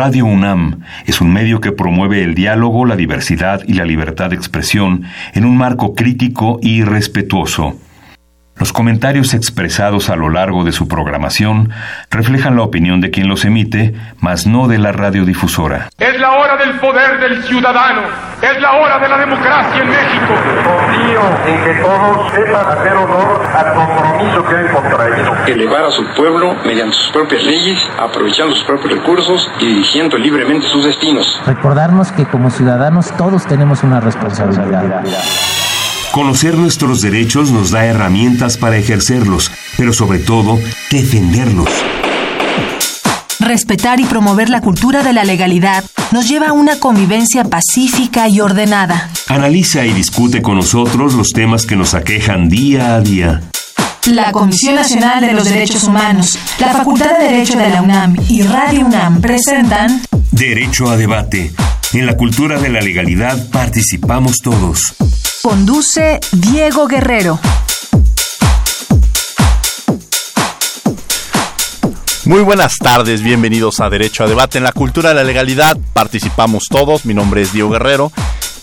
Radio UNAM es un medio que promueve el diálogo, la diversidad y la libertad de expresión en un marco crítico y respetuoso. Los comentarios expresados a lo largo de su programación reflejan la opinión de quien los emite, mas no de la radiodifusora. Es la hora del poder del ciudadano, es la hora de la democracia en México. Confío en que todos sepan hacer honor al compromiso que han contraído. Elevar a su pueblo mediante sus propias leyes, aprovechando sus propios recursos y dirigiendo libremente sus destinos. Recordarnos que como ciudadanos todos tenemos una responsabilidad. Conocer nuestros derechos nos da herramientas para ejercerlos, pero sobre todo, defenderlos. Respetar y promover la cultura de la legalidad nos lleva a una convivencia pacífica y ordenada. Analiza y discute con nosotros los temas que nos aquejan día a día. La Comisión Nacional de los Derechos Humanos, la Facultad de Derecho de la UNAM y Radio UNAM presentan Derecho a debate. En la cultura de la legalidad participamos todos. Conduce Diego Guerrero. Muy buenas tardes, bienvenidos a Derecho a Debate en la Cultura de la Legalidad. Participamos todos, mi nombre es Diego Guerrero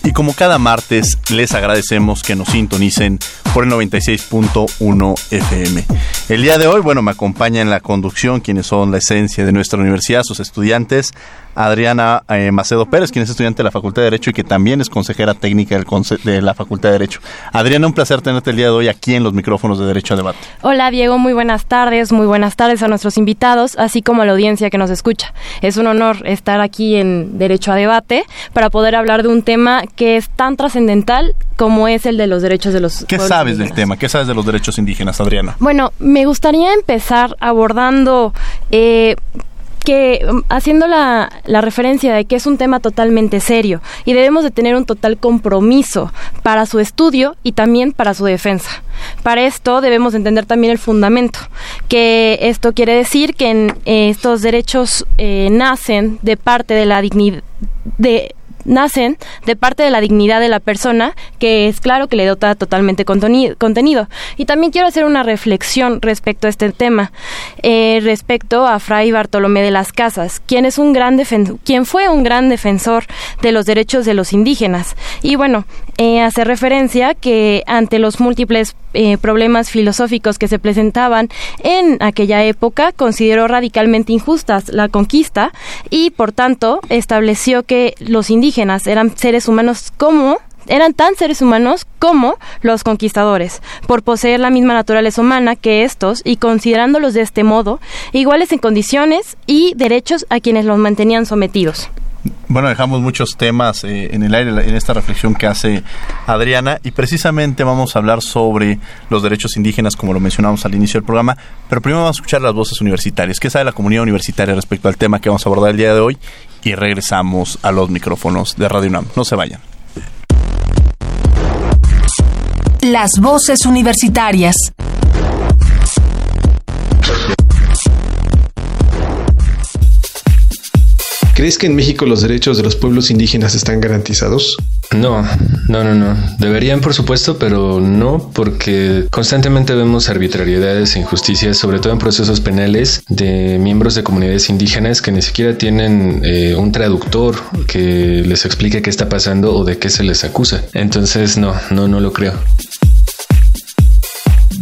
y como cada martes les agradecemos que nos sintonicen por el 96.1 FM. El día de hoy, bueno, me acompaña en la conducción quienes son la esencia de nuestra universidad, sus estudiantes, Adriana eh, Macedo Pérez, quien es estudiante de la Facultad de Derecho y que también es consejera técnica de la Facultad de Derecho. Adriana, un placer tenerte el día de hoy aquí en los micrófonos de Derecho a Debate. Hola Diego, muy buenas tardes, muy buenas tardes a nuestros invitados, así como a la audiencia que nos escucha. Es un honor estar aquí en Derecho a Debate para poder hablar de un tema que es tan trascendental como es el de los derechos de los ¿Qué sabes del tema? ¿Qué sabes de los derechos indígenas, Adriana? Bueno, me gustaría empezar abordando eh, que um, haciendo la, la, referencia de que es un tema totalmente serio y debemos de tener un total compromiso para su estudio y también para su defensa. Para esto debemos entender también el fundamento, que esto quiere decir que en, eh, estos derechos eh, nacen de parte de la dignidad de nacen de parte de la dignidad de la persona, que es claro que le dota totalmente contenido. Y también quiero hacer una reflexión respecto a este tema, eh, respecto a Fray Bartolomé de las Casas, quien, es un gran quien fue un gran defensor de los derechos de los indígenas. Y bueno, eh, hace referencia que ante los múltiples eh, problemas filosóficos que se presentaban en aquella época, consideró radicalmente injustas la conquista y, por tanto, estableció que los indígenas eran seres humanos como eran tan seres humanos como los conquistadores, por poseer la misma naturaleza humana que estos y considerándolos de este modo iguales en condiciones y derechos a quienes los mantenían sometidos. Bueno, dejamos muchos temas eh, en el aire en esta reflexión que hace Adriana y precisamente vamos a hablar sobre los derechos indígenas como lo mencionamos al inicio del programa, pero primero vamos a escuchar las voces universitarias. ¿Qué sabe la comunidad universitaria respecto al tema que vamos a abordar el día de hoy? Y regresamos a los micrófonos de Radio UNAM. No se vayan. Las voces universitarias. ¿Crees que en México los derechos de los pueblos indígenas están garantizados? No, no, no, no. Deberían, por supuesto, pero no, porque constantemente vemos arbitrariedades e injusticias, sobre todo en procesos penales de miembros de comunidades indígenas que ni siquiera tienen eh, un traductor que les explique qué está pasando o de qué se les acusa. Entonces, no, no, no lo creo.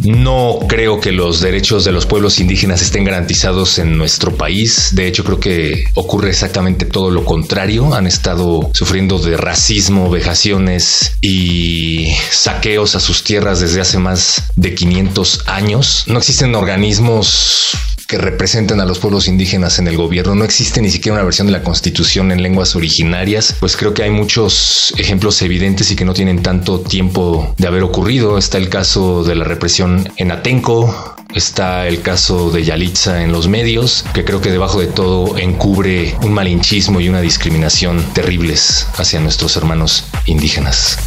No creo que los derechos de los pueblos indígenas estén garantizados en nuestro país. De hecho, creo que ocurre exactamente todo lo contrario. Han estado sufriendo de racismo, vejaciones y saqueos a sus tierras desde hace más de 500 años. No existen organismos que representan a los pueblos indígenas en el gobierno. No existe ni siquiera una versión de la constitución en lenguas originarias, pues creo que hay muchos ejemplos evidentes y que no tienen tanto tiempo de haber ocurrido. Está el caso de la represión en Atenco, está el caso de Yalitza en los medios, que creo que debajo de todo encubre un malinchismo y una discriminación terribles hacia nuestros hermanos indígenas.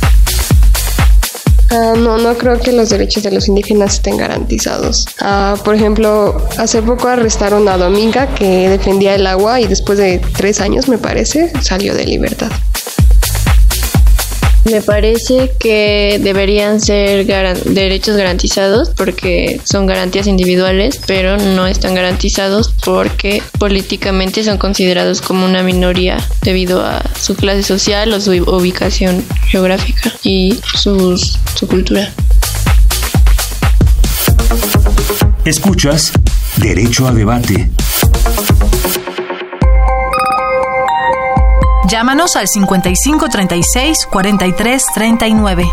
Ah, no, no creo que los derechos de los indígenas estén garantizados. Ah, por ejemplo, hace poco arrestaron a Dominga que defendía el agua y después de tres años, me parece, salió de libertad. Me parece que deberían ser derechos garantizados porque son garantías individuales, pero no están garantizados porque políticamente son considerados como una minoría debido a su clase social o su ubicación geográfica y su cultura. Escuchas Derecho a Debate. Llámanos al 5536 4339.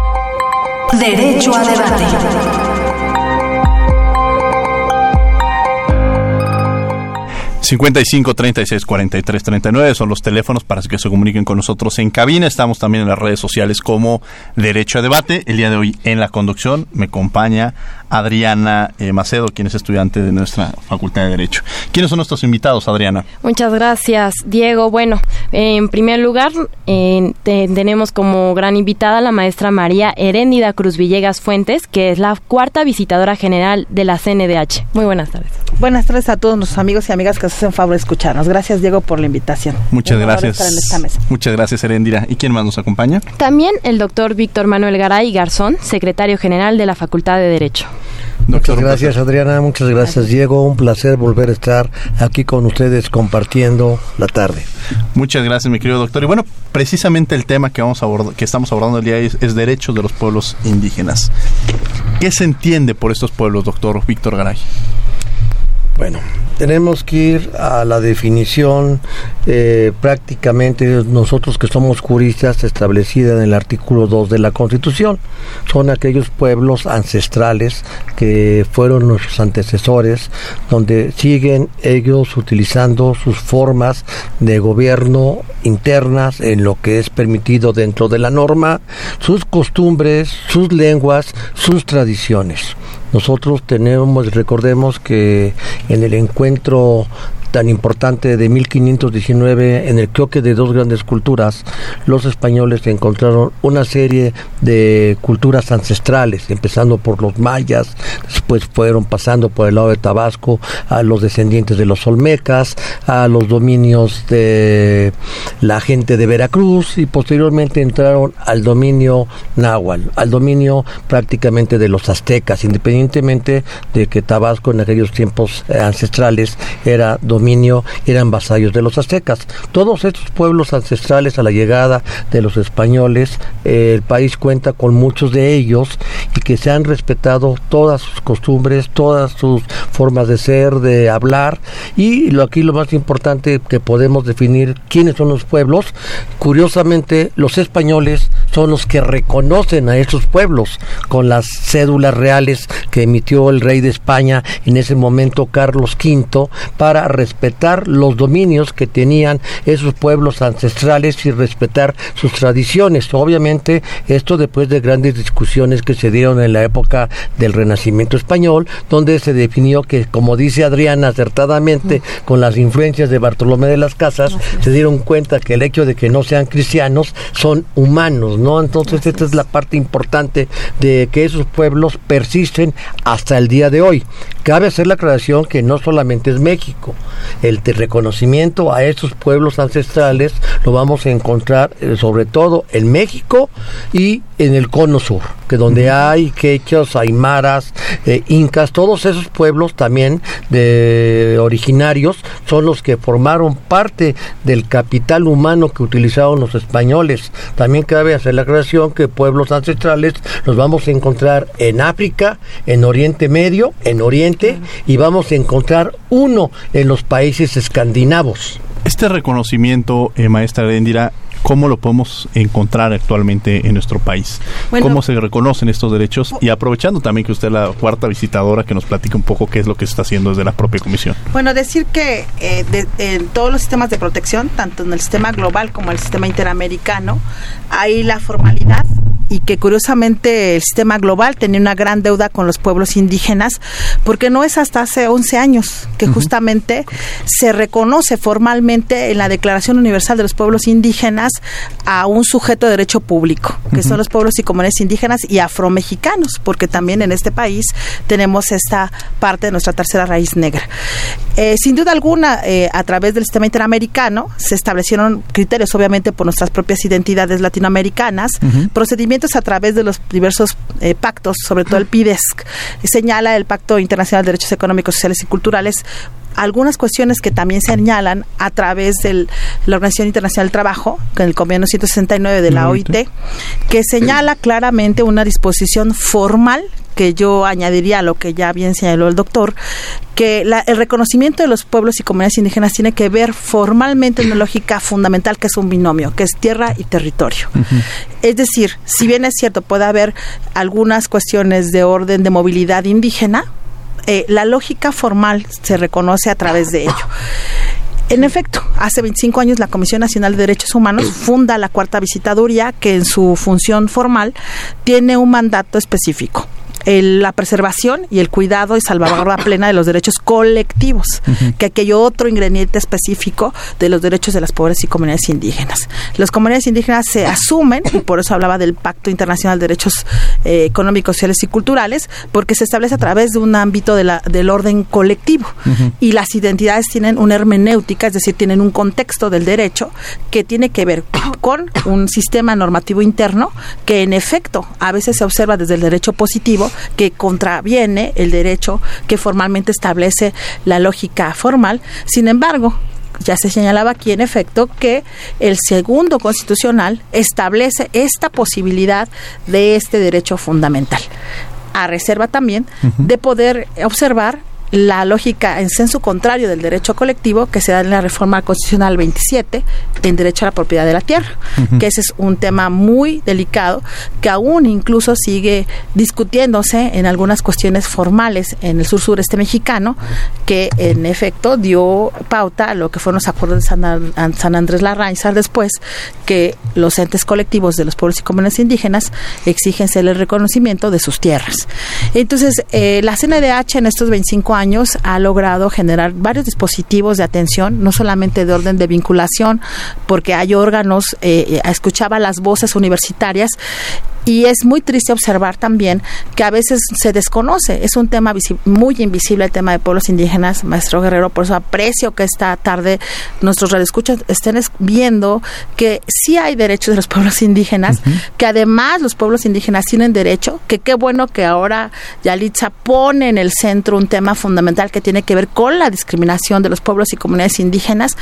Derecho a debate. 55 36 43 39 son los teléfonos para que se comuniquen con nosotros en cabina. Estamos también en las redes sociales como Derecho a Debate. El día de hoy en la conducción me acompaña Adriana eh, Macedo, quien es estudiante de nuestra Facultad de Derecho. ¿Quiénes son nuestros invitados, Adriana? Muchas gracias, Diego. Bueno, en primer lugar, tenemos como gran invitada a la maestra María Heréndida Cruz Villegas Fuentes, que es la cuarta visitadora general de la CNDH. Muy buenas tardes. Buenas tardes a todos nuestros amigos y amigas que en favor de escucharnos. Gracias, Diego, por la invitación. Muchas gracias. Muchas gracias, Erendira. ¿Y quién más nos acompaña? También el doctor Víctor Manuel Garay Garzón, secretario general de la Facultad de Derecho. Muchas gracias, Adriana. Muchas gracias, Diego. Un placer volver a estar aquí con ustedes compartiendo la tarde. Muchas gracias, mi querido doctor. Y bueno, precisamente el tema que, vamos a que estamos abordando el día es, es derechos de los pueblos indígenas. ¿Qué se entiende por estos pueblos, doctor Víctor Garay? Bueno, tenemos que ir a la definición eh, prácticamente nosotros que somos juristas establecida en el artículo 2 de la Constitución. Son aquellos pueblos ancestrales que fueron nuestros antecesores, donde siguen ellos utilizando sus formas de gobierno internas en lo que es permitido dentro de la norma, sus costumbres, sus lenguas, sus tradiciones. Nosotros tenemos, recordemos que en el encuentro tan importante de 1519 en el choque de dos grandes culturas, los españoles encontraron una serie de culturas ancestrales, empezando por los mayas, después fueron pasando por el lado de Tabasco a los descendientes de los olmecas, a los dominios de la gente de Veracruz y posteriormente entraron al dominio náhuatl, al dominio prácticamente de los aztecas, independientemente de que Tabasco en aquellos tiempos eh, ancestrales era dominio, eran vasallos de los aztecas. Todos estos pueblos ancestrales a la llegada de los españoles, eh, el país cuenta con muchos de ellos y que se han respetado todas sus costumbres, todas sus formas de ser, de hablar y lo aquí lo más importante que podemos definir quiénes son los pueblos. Curiosamente, los españoles son los que reconocen a esos pueblos con las cédulas reales que emitió el rey de España en ese momento Carlos V para respetar los dominios que tenían esos pueblos ancestrales y respetar sus tradiciones. Obviamente, esto después de grandes discusiones que se dieron en la época del Renacimiento español, donde se definió que, como dice Adriana acertadamente, con las influencias de Bartolomé de las Casas, se dieron cuenta que el hecho de que no sean cristianos son humanos, ¿no? Entonces, esta es la parte importante de que esos pueblos persisten hasta el día de hoy. Cabe hacer la aclaración que no solamente es México, el reconocimiento a estos pueblos ancestrales lo vamos a encontrar eh, sobre todo en México y en el cono sur, que donde hay quechos, aymaras, eh, incas, todos esos pueblos también de originarios son los que formaron parte del capital humano que utilizaron los españoles. También cabe hacer la aclaración que pueblos ancestrales los vamos a encontrar en África, en Oriente Medio, en Oriente y vamos a encontrar uno en los países escandinavos. Este reconocimiento, eh, maestra Rendira, ¿cómo lo podemos encontrar actualmente en nuestro país? ¿Cómo se reconocen estos derechos? Y aprovechando también que usted es la cuarta visitadora, que nos platique un poco qué es lo que se está haciendo desde la propia comisión. Bueno, decir que eh, en todos los sistemas de protección, tanto en el sistema global como en el sistema interamericano, hay la formalidad y que curiosamente el sistema global tenía una gran deuda con los pueblos indígenas, porque no es hasta hace 11 años que justamente se reconoce formalmente en la Declaración Universal de los Pueblos Indígenas a un sujeto de derecho público, que son los pueblos y comunidades indígenas y afromexicanos, porque también en este país tenemos esta parte de nuestra tercera raíz negra. Eh, sin duda alguna, eh, a través del sistema interamericano se establecieron criterios, obviamente, por nuestras propias identidades latinoamericanas, procedimientos a través de los diversos eh, pactos, sobre todo el PIDESC, señala el Pacto Internacional de Derechos Económicos, Sociales y Culturales algunas cuestiones que también señalan a través de la Organización Internacional del Trabajo, con el convenio 169 de la OIT, que señala claramente una disposición formal que yo añadiría a lo que ya bien señaló el doctor, que el reconocimiento de los pueblos y comunidades indígenas tiene que ver formalmente en una lógica fundamental que es un binomio, que es tierra y territorio. Es decir, si bien es cierto, puede haber algunas cuestiones de orden de movilidad indígena, eh, la lógica formal se reconoce a través de ello. En efecto, hace 25 años la Comisión Nacional de Derechos Humanos funda la cuarta visitaduría que en su función formal tiene un mandato específico la preservación y el cuidado y salvaguarda plena de los derechos colectivos, que aquello otro ingrediente específico de los derechos de las pobres y comunidades indígenas. Las comunidades indígenas se asumen, y por eso hablaba del Pacto Internacional de Derechos eh, Económicos, Sociales y Culturales, porque se establece a través de un ámbito de la, del orden colectivo. Y las identidades tienen una hermenéutica, es decir, tienen un contexto del derecho que tiene que ver con un sistema normativo interno que en efecto a veces se observa desde el derecho positivo que contraviene el derecho que formalmente establece la lógica formal. Sin embargo, ya se señalaba aquí en efecto que el segundo constitucional establece esta posibilidad de este derecho fundamental, a reserva también de poder observar la lógica en senso contrario del derecho colectivo que se da en la reforma constitucional 27 en derecho a la propiedad de la tierra, que ese es un tema muy delicado que aún incluso sigue discutiéndose en algunas cuestiones formales en el sur sureste mexicano, que en efecto dio pauta a lo que fueron los acuerdos de San, San Andrés Larraizar después, que los entes colectivos de los pueblos y comunidades indígenas exigen el reconocimiento de sus tierras. Entonces, eh, la CNDH en estos 25 años ha logrado generar varios dispositivos de atención, no solamente de orden de vinculación, porque hay órganos, eh, eh, escuchaba las voces universitarias y es muy triste observar también que a veces se desconoce. Es un tema muy invisible el tema de pueblos indígenas, maestro Guerrero. Por eso aprecio que esta tarde nuestros radioescuchas estén viendo que sí hay derechos de los pueblos indígenas, que además los pueblos indígenas tienen derecho, que qué bueno que ahora Yalitza pone en el centro un tema fundamental que tiene que ver con la discriminación de los pueblos y comunidades indígenas,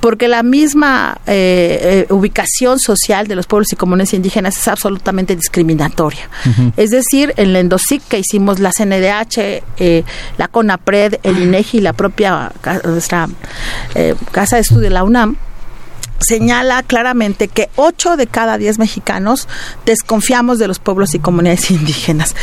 porque la misma eh, eh, ubicación social de los pueblos y comunidades indígenas es absolutamente discriminatoria. Es decir, en la Endosic que hicimos la CNDH, eh, la CONAPRED, el INEGI y la propia nuestra eh, Casa de Estudio, la UNAM, señala claramente que 8 de cada 10 mexicanos desconfiamos de los pueblos y comunidades indígenas.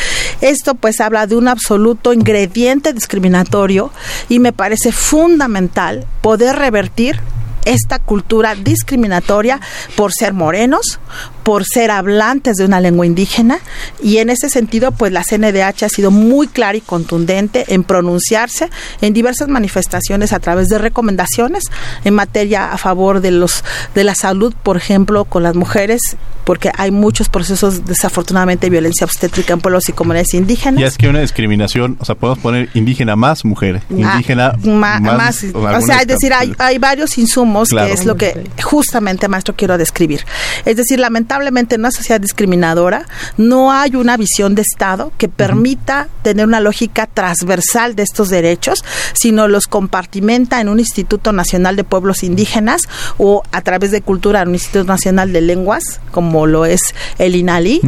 Esto pues habla de un absoluto ingrediente discriminatorio y me parece fundamental poder revertir esta cultura discriminatoria por ser morenos, por ser hablantes de una lengua indígena y en ese sentido pues la CNDH ha sido muy clara y contundente en pronunciarse en diversas manifestaciones a través de recomendaciones en materia a favor de los de la salud, por ejemplo, con las mujeres, porque hay muchos procesos desafortunadamente de violencia obstétrica en pueblos y comunidades indígenas. Y es que una discriminación, o sea, podemos poner indígena más mujer, ah, indígena más, o, sea, es decir, hay, hay varios insumos que es lo que justamente, maestro, quiero describir. Es decir, lamentablemente lamentablemente en una sociedad discriminadora no hay una visión de Estado que permita tener una lógica transversal de estos derechos, sino los compartimenta en un Instituto Nacional de Pueblos Indígenas o a través de cultura en un Instituto Nacional de Lenguas, como lo es el INALI,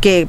que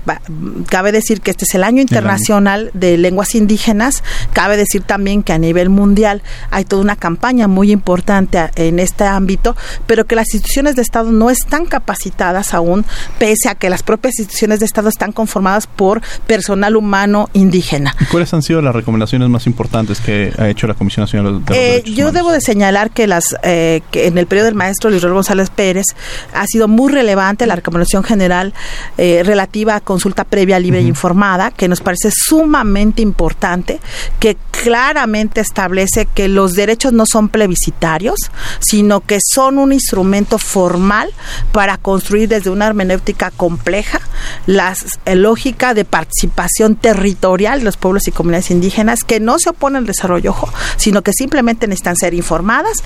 cabe decir que este es el año internacional de lenguas indígenas, cabe decir también que a nivel mundial hay toda una campaña muy importante en este ámbito, pero que las instituciones de Estado no están capacitadas aún, pese a que las propias instituciones de Estado están conformadas por personal humano indígena. ¿Y cuáles han sido las recomendaciones más importantes que ha hecho la Comisión Nacional de los eh, Yo debo de señalar que las eh, que en el periodo del maestro Luis González Pérez ha sido muy relevante la recomendación general eh, relativa a consulta previa libre e informada, que nos parece sumamente importante, que claramente establece que los derechos no son plebiscitarios, sino que son un instrumento formal para construir desde una hermenéutica compleja la lógica de participación territorial de los pueblos y comunidades indígenas que no se oponen al desarrollo, sino que simplemente necesitan ser informadas,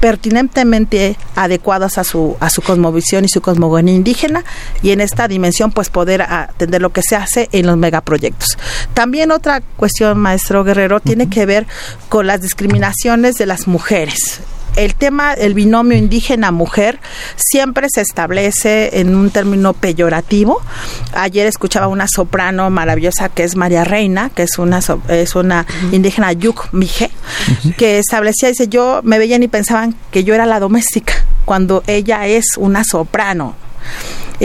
pertinentemente adecuadas a su, a su cosmovisión y su cosmogonía indígena y en esta dimensión pues poder atender lo que se hace en los megaproyectos. También otra cuestión, maestro Guerrero, tiene que ver con las discriminaciones de las mujeres. El tema, el binomio indígena-mujer, siempre se establece en un término peyorativo. Ayer escuchaba una soprano maravillosa que es María Reina, que es una, es una indígena Yuk Mije, que establecía, dice, yo me veían y pensaban que yo era la doméstica, cuando ella es una soprano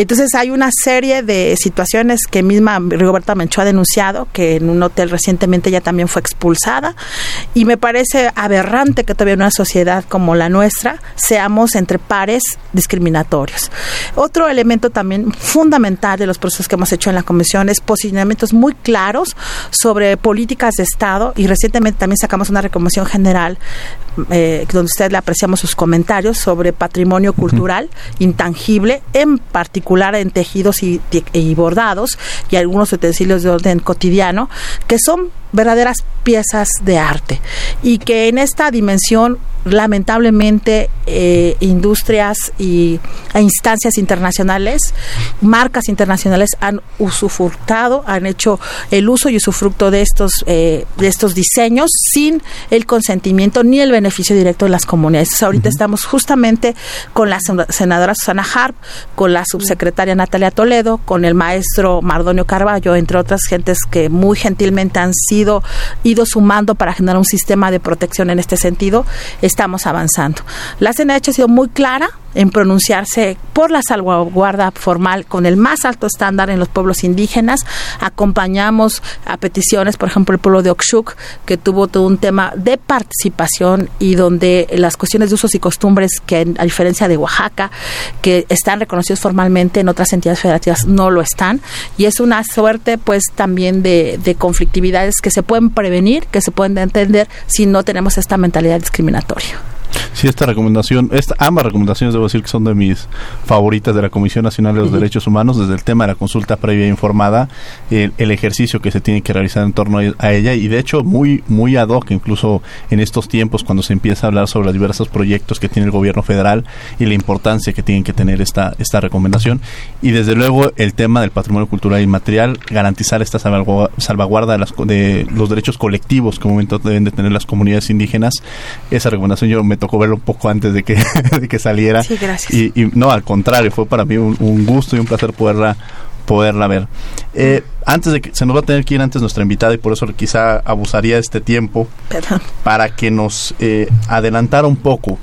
entonces hay una serie de situaciones que misma Rigoberta Menchú ha denunciado, que en un hotel recientemente ella también fue expulsada, y me parece aberrante que todavía en una sociedad como la nuestra seamos entre pares discriminatorios. Otro elemento también fundamental de los procesos que hemos hecho en la Comisión es posicionamientos muy claros sobre políticas de Estado, y recientemente también sacamos una recomendación general eh, donde usted le apreciamos sus comentarios sobre patrimonio cultural intangible, en particular en tejidos y, y bordados y algunos utensilios de orden cotidiano, que son verdaderas piezas de arte y que en esta dimensión lamentablemente eh, industrias y, e instancias internacionales, marcas internacionales han usufructado, han hecho el uso y usufructo de estos eh, de estos diseños sin el consentimiento ni el beneficio directo de las comunidades. ahorita estamos justamente con la senadora Susana Harp, con la subsecretaria Natalia Toledo, con el maestro Mardonio Carballo, entre otras gentes que muy gentilmente han sido ido sumando para generar un sistema de protección en este sentido. Estamos avanzando. La CNH ha sido muy clara en pronunciarse por la salvaguarda formal con el más alto estándar en los pueblos indígenas. Acompañamos a peticiones, por ejemplo, el pueblo de Oxuc, que tuvo todo un tema de participación y donde las cuestiones de usos y costumbres, que a diferencia de Oaxaca, que están reconocidos formalmente en otras entidades federativas, no lo están. Y es una suerte, pues, también de, de conflictividades que se pueden prevenir, que se pueden entender si no tenemos esta mentalidad discriminatoria. Sí, esta recomendación, esta, ambas recomendaciones debo decir que son de mis favoritas de la Comisión Nacional de los Derechos Humanos, desde el tema de la consulta previa e informada, el, ejercicio que se tiene que realizar en torno a ella y de hecho muy, muy ad hoc, incluso en estos tiempos cuando se empieza a hablar sobre los diversos proyectos que tiene el gobierno federal y la importancia que tienen que tener esta, esta recomendación. Y desde luego el tema del patrimonio cultural y material, garantizar esta salvaguarda de, las, de los derechos colectivos que en momento deben de tener las comunidades indígenas. Esa recomendación yo me tocó verlo un poco antes de que, de que saliera. Sí, gracias. Y, no, al contrario, fue para mí un, gusto y un placer poderla poderla ver. Eh, antes de que se nos va a tener que ir antes nuestra invitada y por eso quizá abusaría de este tiempo para que nos eh, adelantara un poco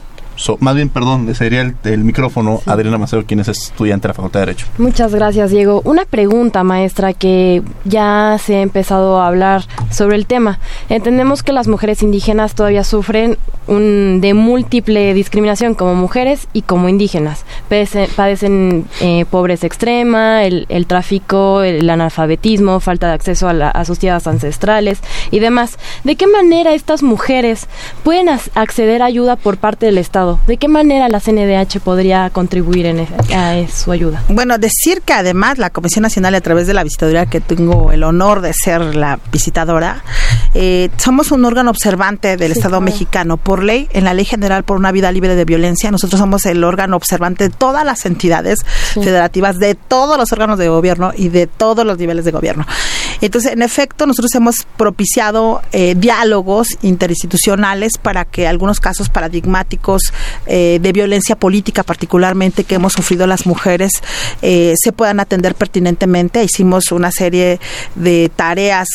más bien, perdón, sería el, el micrófono Adriana Maceo, quien es estudiante de la Facultad de Derecho. Muchas gracias, Diego. Una pregunta, maestra, que ya se ha empezado a hablar sobre el tema. Entendemos que las mujeres indígenas todavía sufren un, de múltiple discriminación como mujeres y como indígenas. Padecen, eh, pobreza extrema, el, el tráfico, el analfabetismo, falta de acceso a, a, sus tierras ancestrales y demás. ¿De qué manera estas mujeres pueden acceder a ayuda por parte del Estado? ¿De qué manera la CNDH podría contribuir en a su ayuda? Bueno, decir que además la Comisión Nacional, a través de la visitaduría que tengo el honor de ser la visitadora, eh, somos un órgano observante del Estado mexicano. Por ley, en la Ley General por una Vida Libre de Violencia, nosotros somos el órgano observante de todas las entidades federativas, de todos los órganos de gobierno y de todos los niveles de gobierno. Entonces, en efecto, nosotros hemos propiciado eh, diálogos interinstitucionales para que algunos casos paradigmáticos eh, de violencia política, particularmente que hemos sufrido las mujeres, eh, se puedan atender pertinentemente. Hicimos una serie de tareas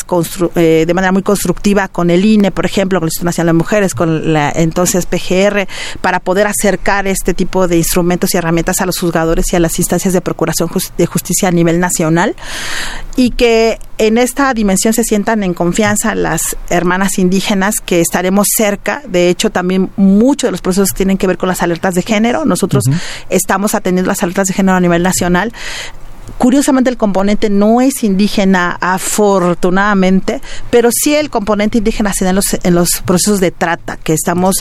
de manera muy constructiva con el INE, por ejemplo, con el Instituto Nacional de Mujeres, con la entonces PGR, para poder acercar este tipo de instrumentos y herramientas a los juzgadores y a las instancias de procuración de justicia a nivel nacional y que en esta dimensión se sientan en confianza las hermanas indígenas que estaremos cerca. De hecho, también muchos de los procesos tienen que ver con las alertas de género. Nosotros estamos atendiendo las alertas de género a nivel nacional Curiosamente el componente no es indígena afortunadamente, pero sí el componente indígena se da en los, en los procesos de trata, que estamos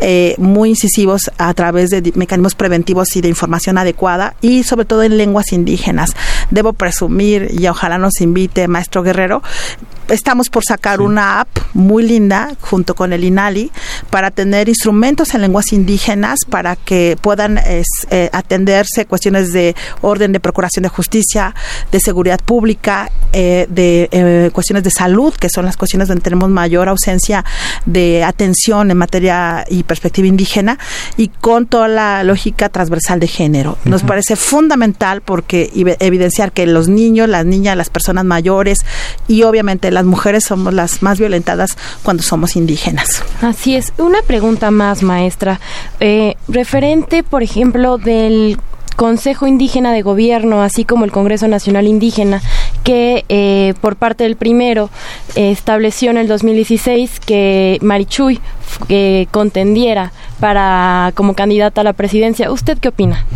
eh, muy incisivos a través de mecanismos preventivos y de información adecuada y sobre todo en lenguas indígenas. Debo presumir, y ojalá nos invite Maestro Guerrero, estamos por sacar una app muy linda junto con el INALI para tener instrumentos en lenguas indígenas para que puedan eh, atenderse cuestiones de orden de procuración de justicia, de seguridad pública, eh, de eh, cuestiones de salud, que son las cuestiones donde tenemos mayor ausencia de atención en materia y perspectiva indígena, y con toda la lógica transversal de género. Nos parece fundamental porque evidenciar que los niños, las niñas, las personas mayores y obviamente las mujeres somos las más violentadas cuando somos indígenas. Así es. Una pregunta más, maestra. Eh, referente, por ejemplo, del Consejo Indígena de Gobierno, así como el Congreso Nacional Indígena, que eh, por parte del primero estableció en el 2016 que Marichuy contendiera para como candidata a la presidencia. ¿Usted qué opina?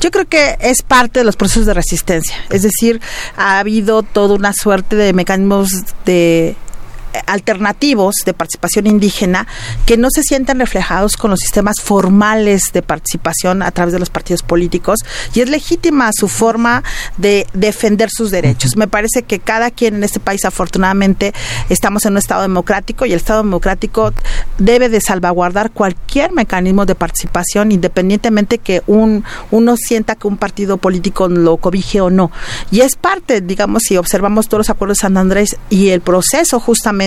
Yo creo que es parte de los procesos de resistencia, es decir, ha habido toda una suerte de mecanismos de alternativos de participación indígena que no se sienten reflejados con los sistemas formales de participación a través de los partidos políticos y es legítima su forma de defender sus derechos. Me parece que cada quien en este país afortunadamente estamos en un Estado democrático y el Estado democrático debe de salvaguardar cualquier mecanismo de participación independientemente que un uno sienta que un partido político lo cobije o no. Y es parte, digamos, si observamos todos los acuerdos de San Andrés y el proceso justamente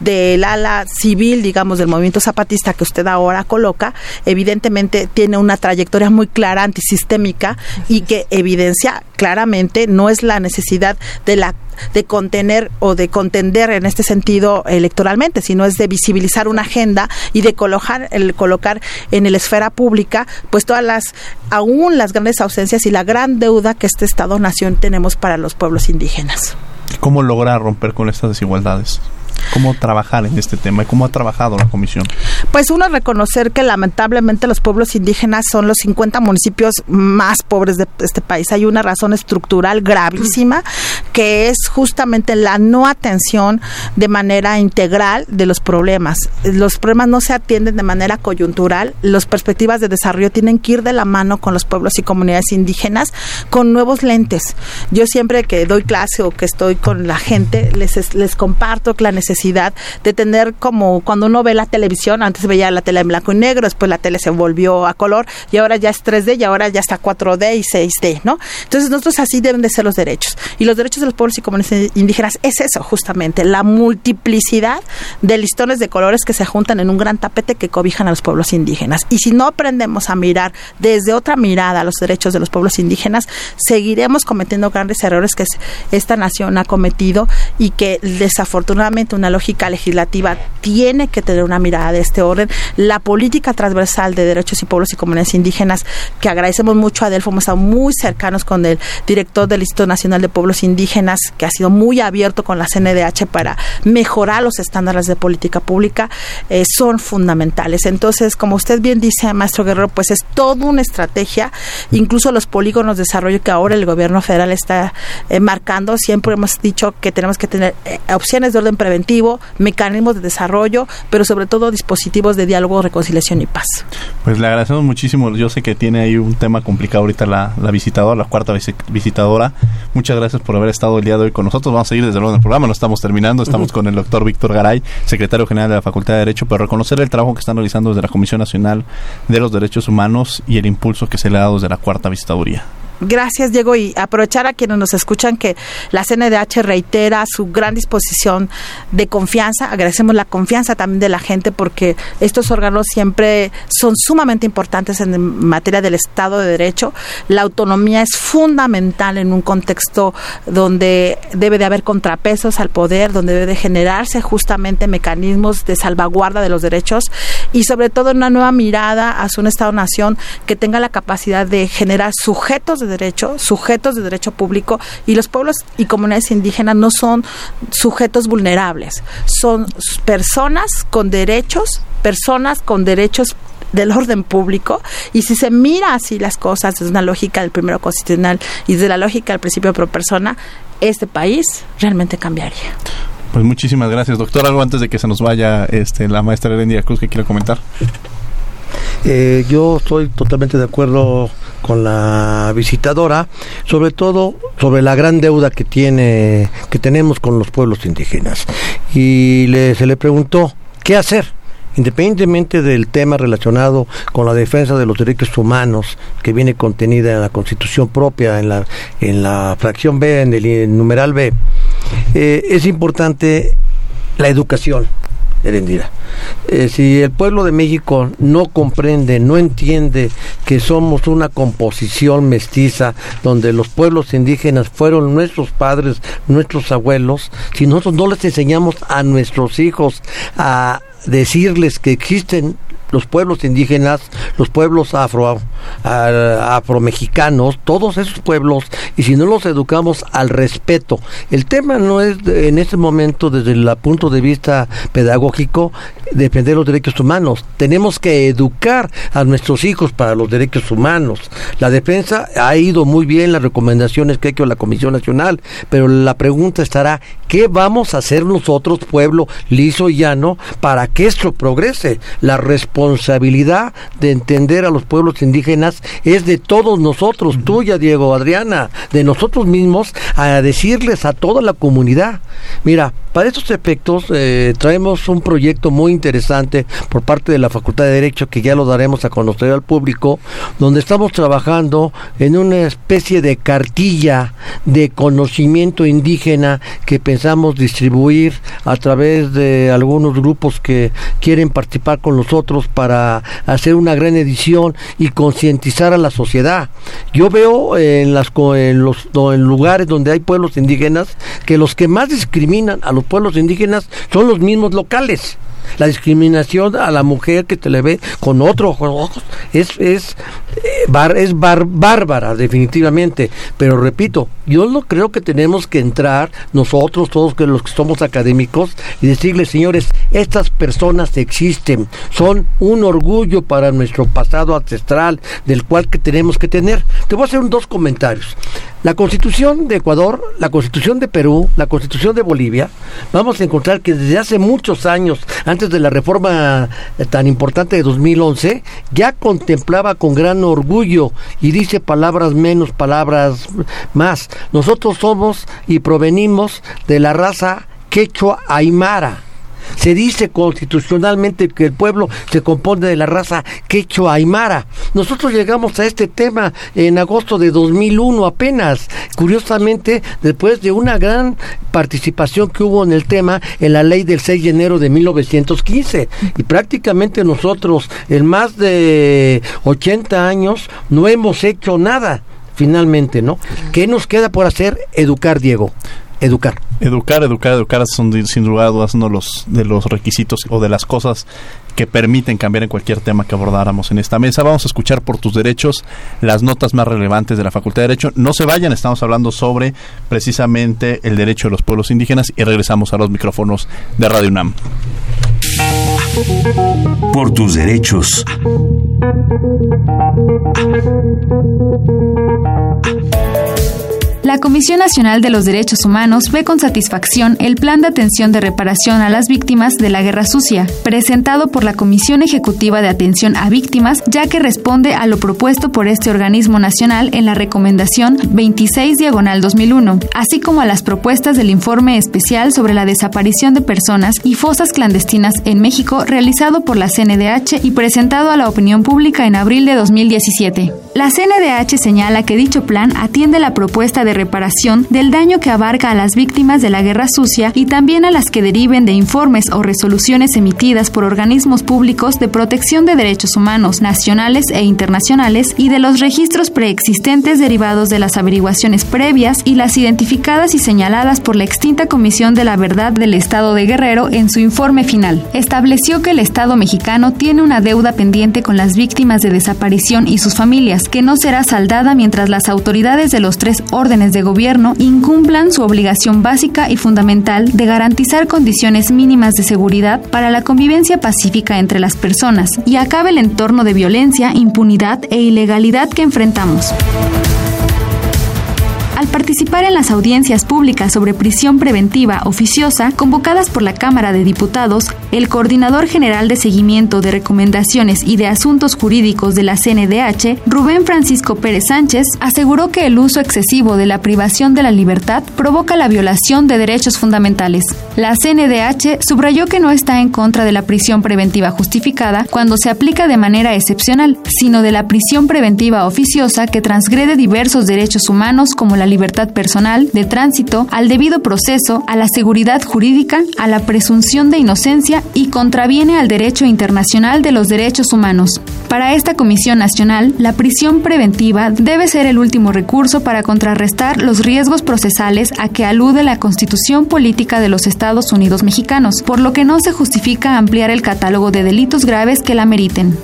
del ala civil, digamos, del movimiento zapatista que usted ahora coloca, evidentemente tiene una trayectoria muy clara antisistémica y que evidencia claramente no es la necesidad de la de contener o de contender en este sentido electoralmente, sino es de visibilizar una agenda y de colocar, el, colocar en la esfera pública pues todas las, aún las grandes ausencias y la gran deuda que este Estado-nación tenemos para los pueblos indígenas. ¿Cómo lograr romper con estas desigualdades? Cómo trabajar en este tema y cómo ha trabajado la comisión. Pues uno reconocer que lamentablemente los pueblos indígenas son los 50 municipios más pobres de este país. Hay una razón estructural gravísima que es justamente la no atención de manera integral de los problemas. Los problemas no se atienden de manera coyuntural. Las perspectivas de desarrollo tienen que ir de la mano con los pueblos y comunidades indígenas con nuevos lentes. Yo siempre que doy clase o que estoy con la gente les, les comparto la necesidad de tener como cuando uno ve la televisión, antes veía la tele en blanco y negro, después la tele se volvió a color y ahora ya es 3D y ahora ya está 4D y 6D, ¿no? Entonces nosotros así deben de ser los derechos. Y los derechos de los pueblos y comunidades indígenas es eso justamente, la multiplicidad de listones de colores que se juntan en un gran tapete que cobijan a los pueblos indígenas. Y si no aprendemos a mirar desde otra mirada los derechos de los pueblos indígenas, seguiremos cometiendo grandes errores que esta nación ha cometido y que desafortunadamente una lógica legislativa tiene que tener una mirada de este orden. La política transversal de derechos y pueblos y comunidades indígenas, que agradecemos mucho a Adelfo, hemos estado muy cercanos con el director del Instituto Nacional de Pueblos Indígenas, que ha sido muy abierto con la CNDH para mejorar los estándares de política pública, eh, son fundamentales. Entonces, como usted bien dice, maestro Guerrero, pues es toda una estrategia, incluso los polígonos de desarrollo que ahora el gobierno federal está eh, marcando, siempre hemos dicho que tenemos que tener eh, opciones de orden preventivo, mecanismos de desarrollo, pero sobre todo dispositivos de diálogo, reconciliación y paz. Pues le agradecemos muchísimo. Yo sé que tiene ahí un tema complicado ahorita la, la visitadora, la cuarta visitadora. Muchas gracias por haber estado el día de hoy con nosotros. Vamos a seguir desde luego en el programa, no estamos terminando. Estamos con el doctor Víctor Garay, secretario general de la Facultad de Derecho, pero reconocer el trabajo que están realizando desde la Comisión Nacional de los Derechos Humanos y el impulso que se le ha dado desde la cuarta visitaduría. Gracias, Diego, y aprovechar a quienes nos escuchan que la CNDH reitera su gran disposición de confianza. Agradecemos la confianza también de la gente porque estos órganos siempre son sumamente importantes en materia del Estado de Derecho. La autonomía es fundamental en un contexto donde debe de haber contrapesos al poder, donde debe de generarse justamente mecanismos de salvaguarda de los derechos y sobre todo una nueva mirada hacia un Estado-nación que tenga la capacidad de generar sujetos de derecho, sujetos de derecho público y los pueblos y comunidades indígenas no son sujetos vulnerables, son personas con derechos, personas con derechos del orden público y si se mira así las cosas desde una lógica del primero constitucional y desde la lógica del principio pro persona, este país realmente cambiaría. Pues muchísimas gracias, doctor. Algo antes de que se nos vaya este, la maestra Erendia Cruz que quiere comentar. Eh, yo estoy totalmente de acuerdo con la visitadora, sobre todo sobre la gran deuda que tiene, que tenemos con los pueblos indígenas. Y le, se le preguntó qué hacer independientemente del tema relacionado con la defensa de los derechos humanos que viene contenida en la Constitución propia, en la, en la fracción B, en el, numeral B, eh, es importante la educación Erendira. Eh, si el pueblo de México no comprende, no entiende que somos una composición mestiza donde los pueblos indígenas fueron nuestros padres, nuestros abuelos, si nosotros no les enseñamos a nuestros hijos a decirles que existen los pueblos indígenas, los pueblos afro, afromexicanos, todos esos pueblos, y si no los educamos al respeto. El tema no es en este momento, desde el punto de vista pedagógico, defender los derechos humanos. Tenemos que educar a nuestros hijos para los derechos humanos. La defensa ha ido muy bien, las recomendaciones que ha hecho la Comisión Nacional, pero la pregunta estará, ¿qué vamos a hacer nosotros, pueblo liso y llano, para que esto progrese? La responsabilidad de entender a los pueblos indígenas es de todos nosotros, tuya, Diego, Adriana, de nosotros mismos, a decirles a toda la comunidad. Mira, para estos efectos eh, traemos un proyecto muy interesante por parte de la Facultad de Derecho que ya lo daremos a conocer al público, donde estamos trabajando en una especie de cartilla de conocimiento indígena que pensamos distribuir a través de algunos grupos que quieren participar con nosotros para hacer una gran edición y concientizar a la sociedad. Yo veo en las en los lugares donde hay pueblos indígenas que los que más discriminan a los pueblos indígenas son los mismos locales. La discriminación a la mujer que te le ve con otros ojos es, es, eh, es bárbara, definitivamente. Pero repito, yo no creo que tenemos que entrar nosotros, todos los que somos académicos, y decirles, señores, estas personas existen, son un orgullo para nuestro pasado ancestral, del cual que tenemos que tener. Te voy a hacer dos comentarios. La constitución de Ecuador, la constitución de Perú, la constitución de Bolivia, vamos a encontrar que desde hace muchos años, antes de la reforma tan importante de 2011, ya contemplaba con gran orgullo y dice palabras menos, palabras más. Nosotros somos y provenimos de la raza quechua aymara se dice constitucionalmente que el pueblo se compone de la raza quechua aymara. Nosotros llegamos a este tema en agosto de 2001 apenas, curiosamente después de una gran participación que hubo en el tema en la ley del 6 de enero de 1915 y prácticamente nosotros en más de 80 años no hemos hecho nada finalmente, ¿no? ¿Qué nos queda por hacer? Educar, Diego educar. Educar, educar, educar son sin lugar a dudas uno de los, de los requisitos o de las cosas que permiten cambiar en cualquier tema que abordáramos en esta mesa. Vamos a escuchar por tus derechos las notas más relevantes de la Facultad de Derecho. No se vayan, estamos hablando sobre precisamente el derecho de los pueblos indígenas y regresamos a los micrófonos de Radio UNAM. Por tus derechos. La Comisión Nacional de los Derechos Humanos ve con satisfacción el Plan de Atención de Reparación a las Víctimas de la Guerra Sucia, presentado por la Comisión Ejecutiva de Atención a Víctimas, ya que responde a lo propuesto por este organismo nacional en la recomendación 26 diagonal 2001, así como a las propuestas del informe especial sobre la desaparición de personas y fosas clandestinas en México realizado por la CNDH y presentado a la opinión pública en abril de 2017. La CNDH señala que dicho plan atiende la propuesta de reparación del daño que abarca a las víctimas de la guerra sucia y también a las que deriven de informes o resoluciones emitidas por organismos públicos de protección de derechos humanos nacionales e internacionales y de los registros preexistentes derivados de las averiguaciones previas y las identificadas y señaladas por la extinta Comisión de la Verdad del Estado de Guerrero en su informe final. Estableció que el Estado mexicano tiene una deuda pendiente con las víctimas de desaparición y sus familias, que no será saldada mientras las autoridades de los tres órdenes de gobierno incumplan su obligación básica y fundamental de garantizar condiciones mínimas de seguridad para la convivencia pacífica entre las personas y acabe el entorno de violencia, impunidad e ilegalidad que enfrentamos. Al participar en las audiencias públicas sobre prisión preventiva oficiosa convocadas por la Cámara de Diputados, el Coordinador General de Seguimiento de Recomendaciones y de Asuntos Jurídicos de la CNDH, Rubén Francisco Pérez Sánchez, aseguró que el uso excesivo de la privación de la libertad provoca la violación de derechos fundamentales. La CNDH subrayó que no está en contra de la prisión preventiva justificada cuando se aplica de manera excepcional, sino de la prisión preventiva oficiosa que transgrede diversos derechos humanos como la libertad personal, de tránsito, al debido proceso, a la seguridad jurídica, a la presunción de inocencia y contraviene al derecho internacional de los derechos humanos. Para esta Comisión Nacional, la prisión preventiva debe ser el último recurso para contrarrestar los riesgos procesales a que alude la Constitución Política de los Estados Unidos Mexicanos, por lo que no se justifica ampliar el catálogo de delitos graves que la meriten.